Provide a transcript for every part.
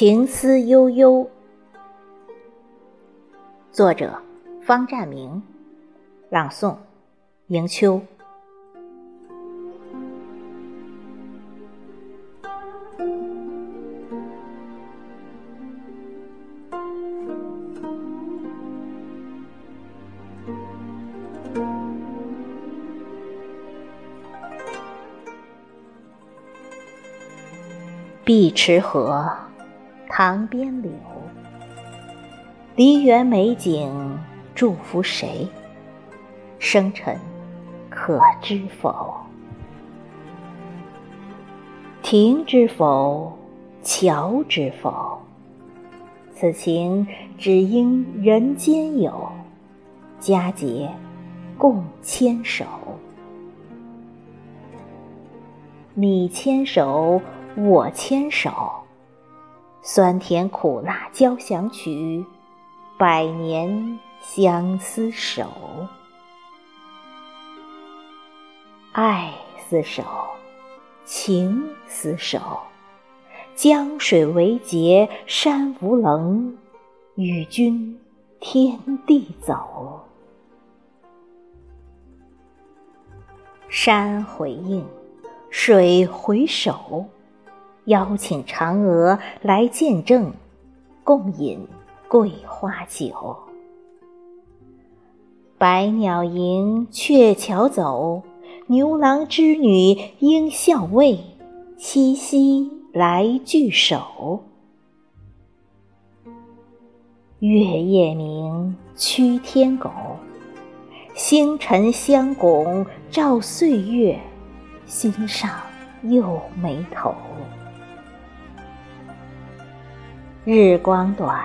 情思悠悠，作者方占明，朗诵迎秋。碧池河。塘边柳，梨园美景，祝福谁？生辰可知否？亭知否？桥知否？此情只应人间有，佳节共牵手。你牵手，我牵手。酸甜苦辣交响曲，百年相思守。爱厮守，情厮守，江水为竭，山无棱，与君天地走。山回应，水回首。邀请嫦娥来见证，共饮桂花酒。百鸟迎，鹊桥走，牛郎织女应笑慰，七夕来聚首。月夜明，驱天狗，星辰相拱照岁月，心上又眉头。日光短，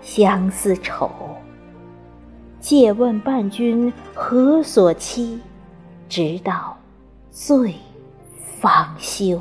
相思愁。借问伴君何所期？直到醉方休。